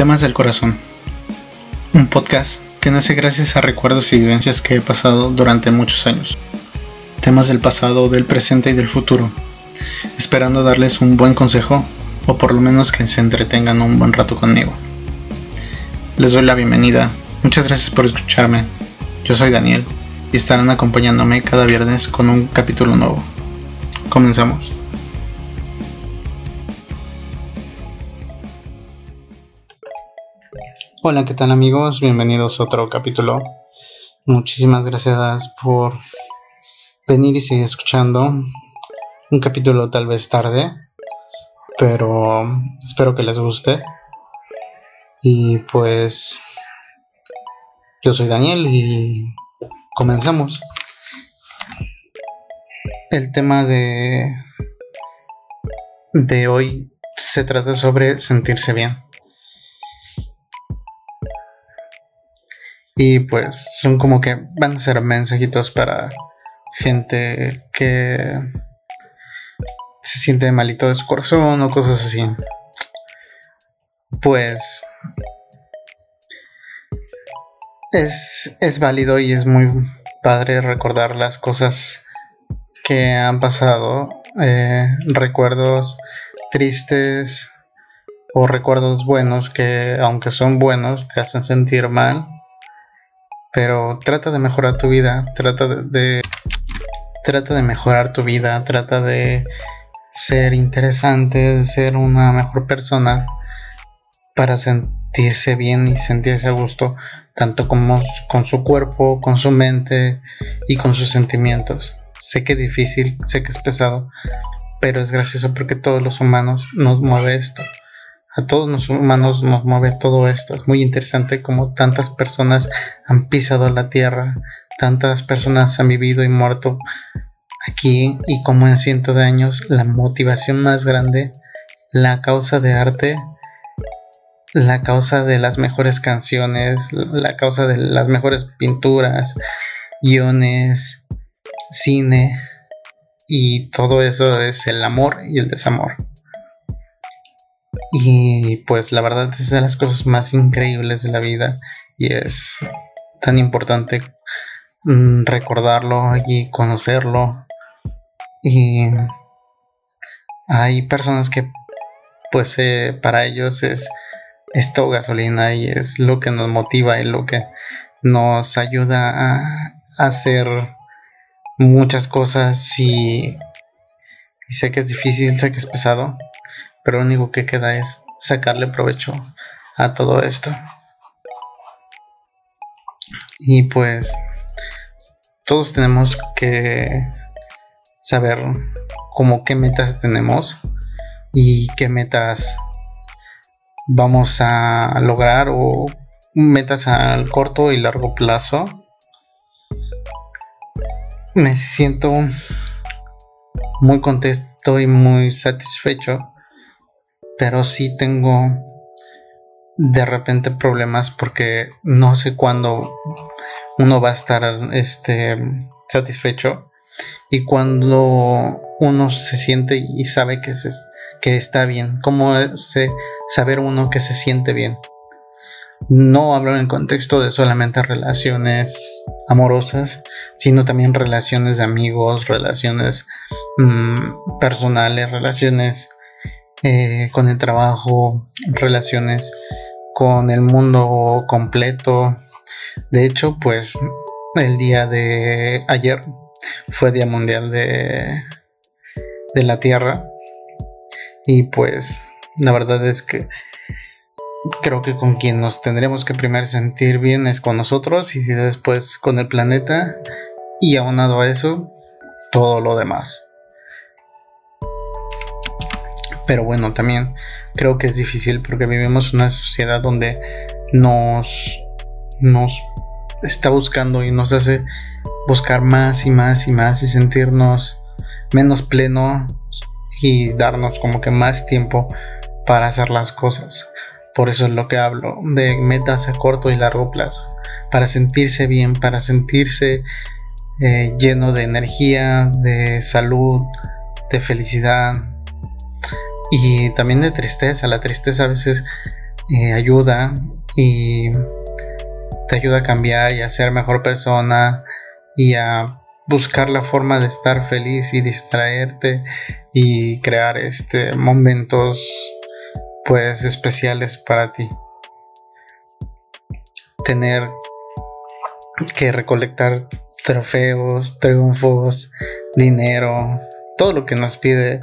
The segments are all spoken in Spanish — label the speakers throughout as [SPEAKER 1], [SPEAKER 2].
[SPEAKER 1] Temas del Corazón. Un podcast que nace gracias a recuerdos y vivencias que he pasado durante muchos años. Temas del pasado, del presente y del futuro. Esperando darles un buen consejo o por lo menos que se entretengan un buen rato conmigo. Les doy la bienvenida. Muchas gracias por escucharme. Yo soy Daniel y estarán acompañándome cada viernes con un capítulo nuevo. Comenzamos. Hola, ¿qué tal amigos? Bienvenidos a otro capítulo. Muchísimas gracias por venir y seguir escuchando. Un capítulo tal vez tarde, pero espero que les guste. Y pues yo soy Daniel y comenzamos. El tema de de hoy se trata sobre sentirse bien. Y pues son como que van a ser mensajitos para gente que se siente malito de su corazón o cosas así. Pues es, es válido y es muy padre recordar las cosas que han pasado, eh, recuerdos tristes o recuerdos buenos que aunque son buenos te hacen sentir mal pero trata de mejorar tu vida, trata de, trata de mejorar tu vida, trata de ser interesante, de ser una mejor persona para sentirse bien y sentirse a gusto, tanto como con su cuerpo, con su mente y con sus sentimientos. Sé que es difícil, sé que es pesado, pero es gracioso porque todos los humanos nos mueve esto a todos los humanos nos mueve todo esto. Es muy interesante como tantas personas han pisado la tierra, tantas personas han vivido y muerto aquí y como en cientos de años la motivación más grande, la causa de arte, la causa de las mejores canciones, la causa de las mejores pinturas, guiones, cine y todo eso es el amor y el desamor. Y pues la verdad es de las cosas más increíbles de la vida y es tan importante mm, recordarlo y conocerlo. Y hay personas que pues eh, para ellos es esto gasolina y es lo que nos motiva y lo que nos ayuda a, hacer muchas cosas y sé que es difícil, sé que es pesado, pero lo único que queda es sacarle provecho a todo esto. Y pues todos tenemos que saber cómo qué metas tenemos y qué metas vamos a lograr o metas al corto y largo plazo. Me siento muy contento y muy satisfecho pero sí tengo de repente problemas porque no sé cuándo uno va a estar este satisfecho y cuando uno se siente y sabe que, que está bien, cómo se, saber uno que se siente bien. No hablo en el contexto de solamente relaciones amorosas, sino también relaciones de amigos, relaciones mm, personales, relaciones eh, con el trabajo, relaciones con el mundo completo. De hecho, pues el día de ayer fue Día Mundial de, de la Tierra. Y pues la verdad es que creo que con quien nos tendremos que primero sentir bien es con nosotros y después con el planeta. Y aunado a eso, todo lo demás. Pero bueno, también creo que es difícil porque vivimos una sociedad donde nos, nos está buscando y nos hace buscar más y más y más y sentirnos menos pleno y darnos como que más tiempo para hacer las cosas. Por eso es lo que hablo de metas a corto y largo plazo. Para sentirse bien, para sentirse eh, lleno de energía, de salud, de felicidad, y también de tristeza. La tristeza a veces eh, ayuda y te ayuda a cambiar y a ser mejor persona y a buscar la forma de estar feliz y distraerte y crear este momentos pues especiales para ti tener que recolectar trofeos, triunfos, dinero, todo lo que nos pide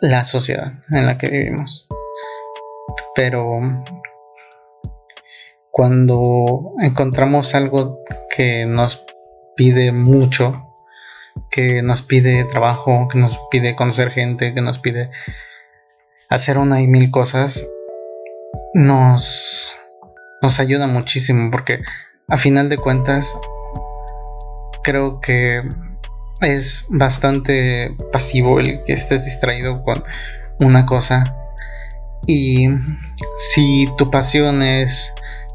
[SPEAKER 1] la sociedad en la que vivimos. Pero cuando encontramos algo que nos pide mucho, que nos pide trabajo, que nos pide conocer gente, que nos pide hacer una y mil cosas, nos, nos ayuda muchísimo porque a final de cuentas creo que es bastante pasivo el que estés distraído con una cosa. Y si tu pasión es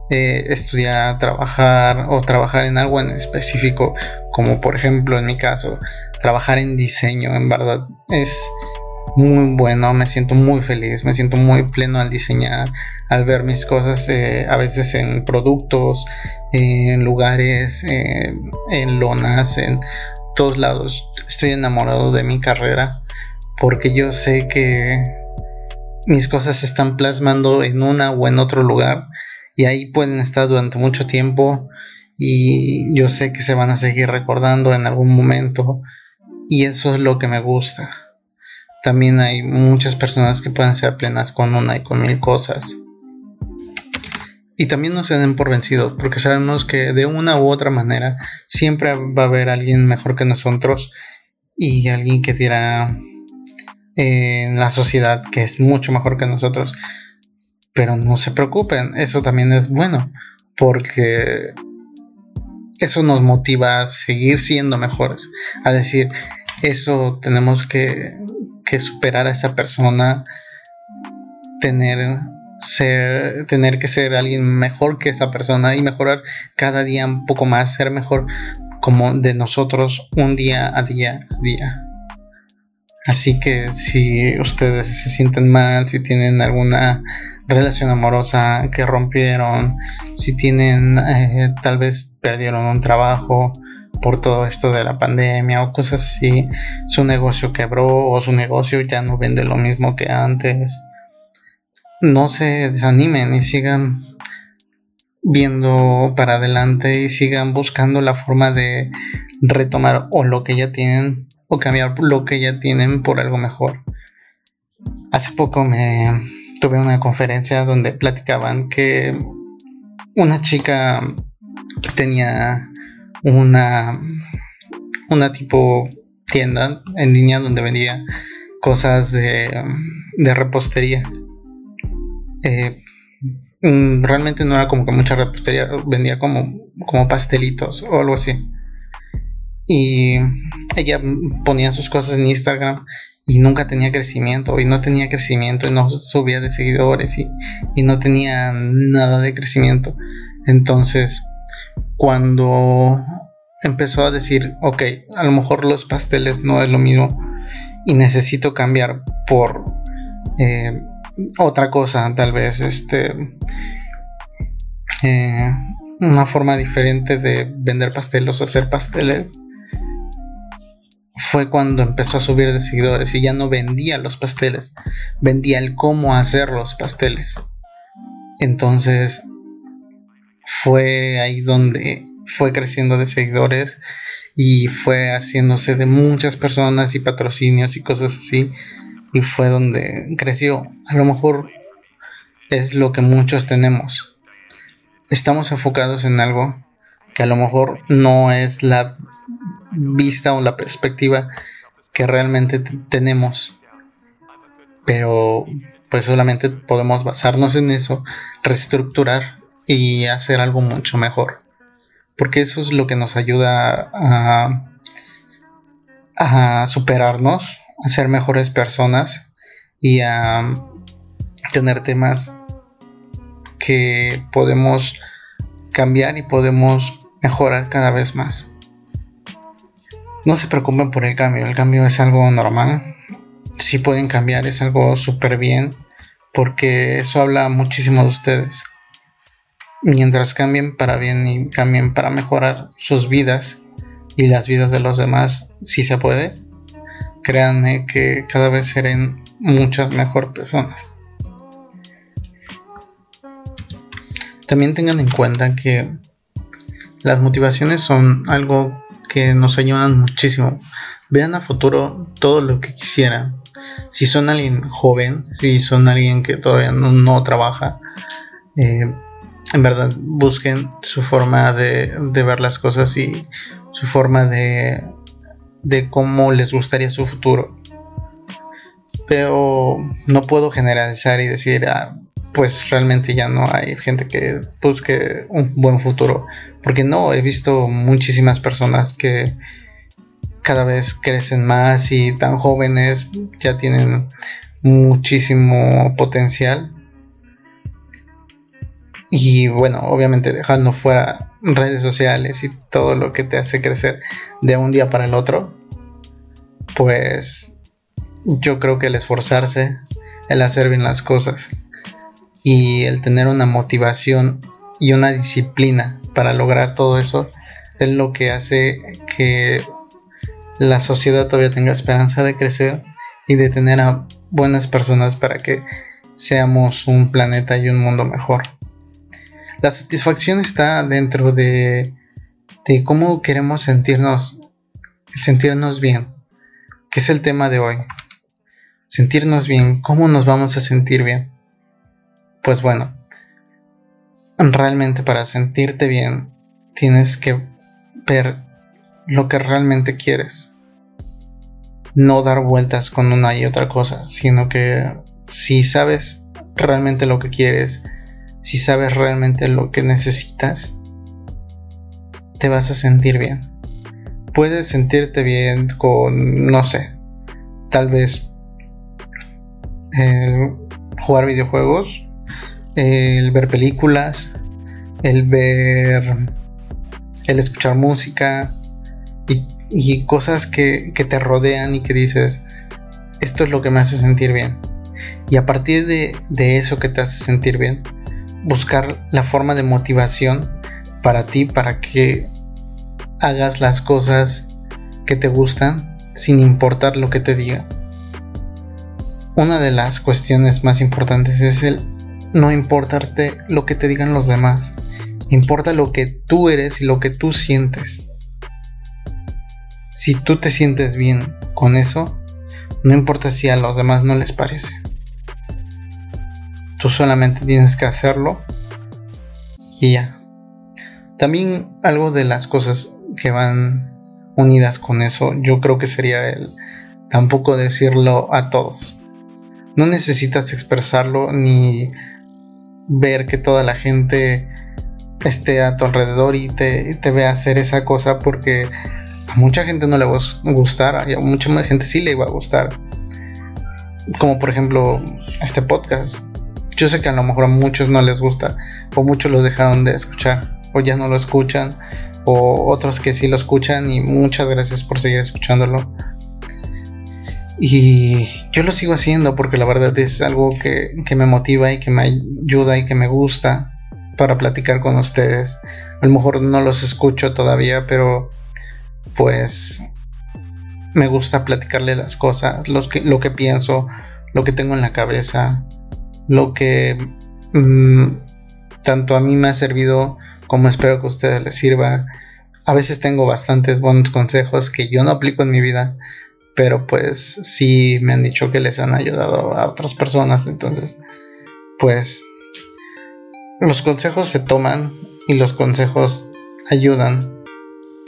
[SPEAKER 1] eh, estudiar, trabajar o trabajar en algo en específico, como por ejemplo en mi caso, trabajar en diseño, en verdad es muy bueno, me siento muy feliz, me siento muy pleno al diseñar, al ver mis cosas eh, a veces en productos, en lugares, eh, en lonas, en todos lados. Estoy enamorado de mi carrera porque yo sé que mis cosas se están plasmando en una o en otro lugar y ahí pueden estar durante mucho tiempo y yo sé que se van a seguir recordando en algún momento y eso es lo que me gusta. También hay muchas personas que pueden ser plenas con una y con mil cosas. Y también no se den por vencidos, porque sabemos que de una u otra manera siempre va a haber alguien mejor que nosotros y alguien que dirá en la sociedad que es mucho mejor que nosotros. Pero no se preocupen, eso también es bueno, porque eso nos motiva a seguir siendo mejores, a decir, eso tenemos que, que superar a esa persona, tener, ser, tener que ser alguien mejor que esa persona y mejorar cada día un poco más, ser mejor como de nosotros un día a día a día. Así que si ustedes se sienten mal, si tienen alguna relación amorosa que rompieron, si tienen eh, tal vez perdieron un trabajo, por todo esto de la pandemia o cosas así, su negocio quebró o su negocio ya no vende lo mismo que antes. No se desanimen y sigan viendo para adelante y sigan buscando la forma de retomar o lo que ya tienen o cambiar lo que ya tienen por algo mejor. Hace poco me tuve una conferencia donde platicaban que una chica tenía una, una tipo tienda en línea donde vendía cosas de, de repostería. Eh, mm, realmente no era como que mucha repostería, vendía como, como pastelitos o algo así. Y ella ponía sus cosas en Instagram y nunca tenía crecimiento y no tenía crecimiento y no subía de seguidores y, y no tenía nada de crecimiento. Entonces cuando empezó a decir, ok, a lo mejor los pasteles no es lo mismo y necesito cambiar por eh, otra cosa, tal vez, este, eh, una forma diferente de vender pasteles o hacer pasteles. Fue cuando empezó a subir de seguidores y ya no vendía los pasteles, vendía el cómo hacer los pasteles. Entonces fue ahí donde fue creciendo de seguidores y fue haciéndose de muchas personas y patrocinios y cosas así y fue donde creció. A lo mejor es lo que muchos tenemos. Estamos enfocados en algo que a lo mejor no es la vista o la perspectiva que realmente tenemos. Pero pues solamente podemos basarnos en eso, reestructurar y hacer algo mucho mejor. Porque eso es lo que nos ayuda a, a superarnos, a ser mejores personas y a tener temas que podemos cambiar y podemos mejorar cada vez más. No se preocupen por el cambio, el cambio es algo normal. Si pueden cambiar es algo súper bien porque eso habla muchísimo de ustedes. Mientras cambien para bien y cambien para mejorar sus vidas y las vidas de los demás, si se puede, créanme que cada vez serán muchas mejor personas. También tengan en cuenta que las motivaciones son algo que nos ayudan muchísimo. Vean a futuro todo lo que quisieran. Si son alguien joven, si son alguien que todavía no, trabaja, eh, en verdad busquen su forma de, ver las cosas y su forma de, de cómo les gustaría su futuro. Pero no puedo generalizar y decir, ah, pues realmente ya no hay gente que busque un buen futuro. Porque no, he visto muchísimas personas que cada vez crecen más y tan jóvenes ya tienen muchísimo potencial. Y bueno, obviamente dejando fuera redes sociales y todo lo que te hace crecer de un día para el otro, pues yo creo que el esforzarse, el hacer bien las cosas, y el tener una motivación y una disciplina para lograr todo eso es lo que hace que la sociedad todavía tenga esperanza de crecer y de tener a buenas personas para que seamos un planeta y un mundo mejor. La satisfacción está dentro de, cómo queremos sentirnos, sentirnos bien, que es el tema de hoy. Sentirnos bien, cómo nos vamos a sentir bien pues bueno, realmente para sentirte bien tienes que ver lo que realmente quieres. No dar vueltas con una y otra cosa, sino que si sabes realmente lo que quieres, si sabes realmente lo que necesitas, te vas a sentir bien. Puedes sentirte bien con, no sé, tal vez eh, jugar videojuegos el ver películas, el ver, el escuchar música y, cosas que, te rodean y que dices, esto es lo que me hace sentir bien. Y a partir de, de eso que te hace sentir bien, buscar la forma de motivación para ti, para que hagas las cosas que te gustan sin importar lo que te diga. Una de las cuestiones más importantes es el no importarte lo que te digan los demás. Importa lo que tú eres y lo que tú sientes. Si tú te sientes bien con eso, no importa si a los demás no les parece. Tú solamente tienes que hacerlo y ya. También algo de las cosas que van unidas con eso, yo creo que sería el tampoco decirlo a todos. No necesitas expresarlo ni ver que toda la gente esté a tu alrededor y te, te vea hacer esa cosa porque a mucha gente no le va a gustar, a mucha gente sí le va a gustar. Como por ejemplo este podcast. Yo sé que a lo mejor a muchos no les gusta, o muchos los dejaron de escuchar, o ya no lo escuchan, o otros que sí lo escuchan y muchas gracias por seguir escuchándolo. Y yo lo sigo haciendo porque la verdad es algo que, me motiva y que me ayuda y que me gusta para platicar con ustedes. A lo mejor no los escucho todavía, pero pues me gusta platicarle las cosas, que, lo que pienso, lo que tengo en la cabeza, lo que mm, tanto a mí me ha servido como espero que a ustedes les sirva. A veces tengo bastantes buenos consejos que yo no aplico en mi vida, pero pues sí me han dicho que les han ayudado a otras personas, entonces pues los consejos se toman y los consejos ayudan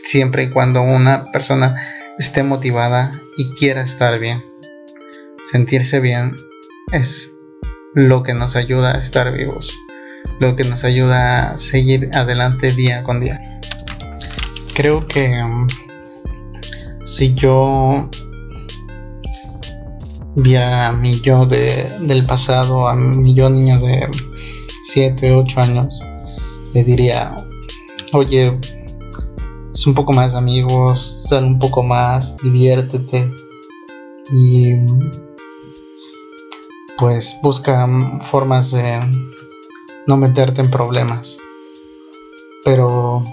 [SPEAKER 1] siempre y cuando una persona esté motivada y quiera estar bien. Sentirse bien es lo que nos ayuda a estar vivos, lo que nos ayuda a seguir adelante día con día. Creo que mm, si yo viera a mi yo de, del pasado, a mi yo niño de 7, 8 años, le diría, oye, es un poco más amigos, sal un poco más, diviértete y pues busca formas de no meterte en problemas. Pero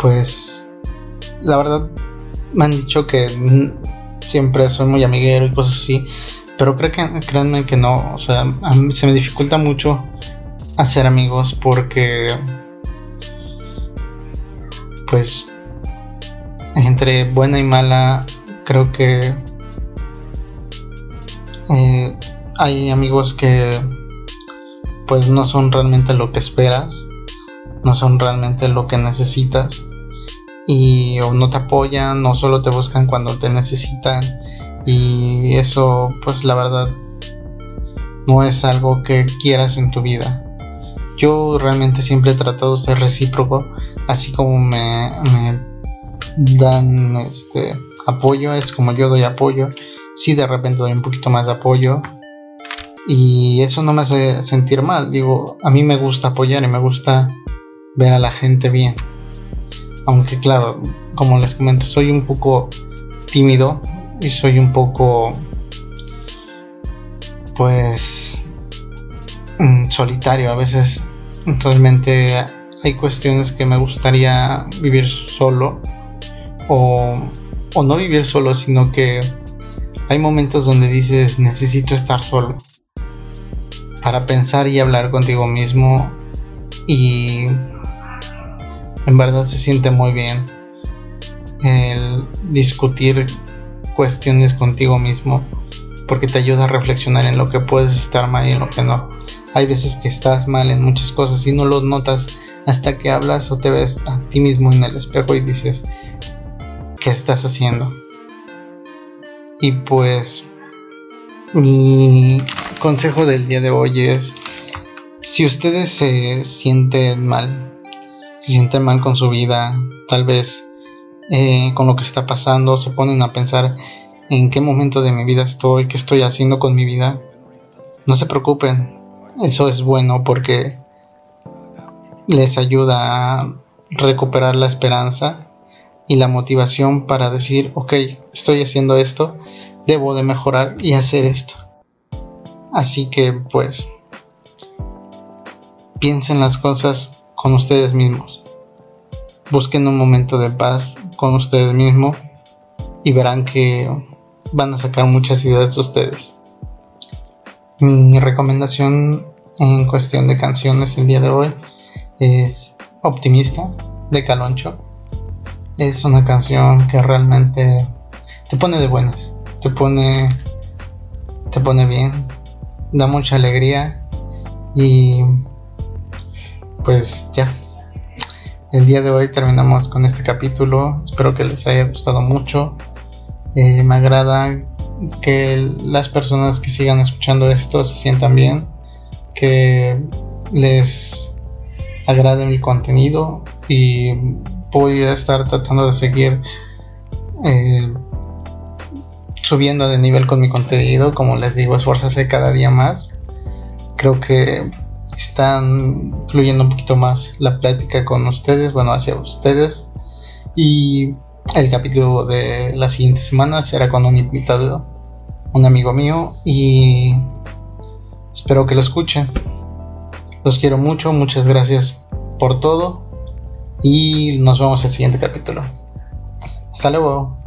[SPEAKER 1] pues la verdad me han dicho que siempre soy muy amiguero y cosas así, pero creo que créanme que no, o sea, se me dificulta mucho hacer amigos porque pues entre buena y mala creo que eh, hay amigos que pues no son realmente lo que esperas no son realmente lo que necesitas y o no te apoyan o solo te buscan cuando te necesitan y eso pues la verdad no es algo que quieras en tu vida. Yo realmente siempre he tratado de ser recíproco así como me, me dan este apoyo es como yo doy apoyo si de repente doy un poquito más de apoyo. Y eso no me hace sentir mal. Digo a mí me gusta apoyar y me gusta ver a la gente bien. Aunque claro, como les comento, soy un poco tímido y soy un poco pues mm, solitario. A veces. Realmente hay cuestiones que me gustaría vivir solo o, o no vivir solo, sino que hay momentos donde dices necesito estar solo para pensar y hablar contigo mismo y en verdad se siente muy bien el discutir cuestiones contigo mismo porque te ayuda a reflexionar en lo que puedes estar mal y en lo que no. Hay veces que estás mal en muchas cosas y no lo notas hasta que hablas o te ves a ti mismo en el espejo y dices, ¿qué estás haciendo? Y pues mi consejo del día de hoy es, si ustedes se sienten mal se sienten mal con su vida, tal vez eh, con lo que está pasando, se ponen a pensar en qué momento de mi vida estoy, qué estoy haciendo con mi vida, no se preocupen, eso es bueno porque les ayuda a recuperar la esperanza y la motivación para decir, ok, estoy haciendo esto, debo de mejorar y hacer esto. Así que pues piensen las cosas con ustedes mismos. Busquen un momento de paz con ustedes mismos y verán que van a sacar muchas ideas de ustedes. Mi recomendación en cuestión de canciones el día de hoy es Optimista de Caloncho. Es una canción que realmente te pone de buenas, te pone te pone bien, da mucha alegría y pues ya. El día de hoy terminamos con este capítulo. Espero que les haya gustado mucho. Eh, me agrada que las personas que sigan escuchando esto se sientan bien. Que les agrade mi contenido. Y voy a estar tratando de seguir eh, subiendo de nivel con mi contenido. Como les digo, esforzarse cada día más. Creo que están fluyendo un poquito más la plática con ustedes, bueno, hacia ustedes. Y el capítulo de la siguiente semana será con un invitado, un amigo mío, y espero que lo escuchen. Los quiero mucho, muchas gracias por todo y nos vemos en el siguiente capítulo. Hasta luego.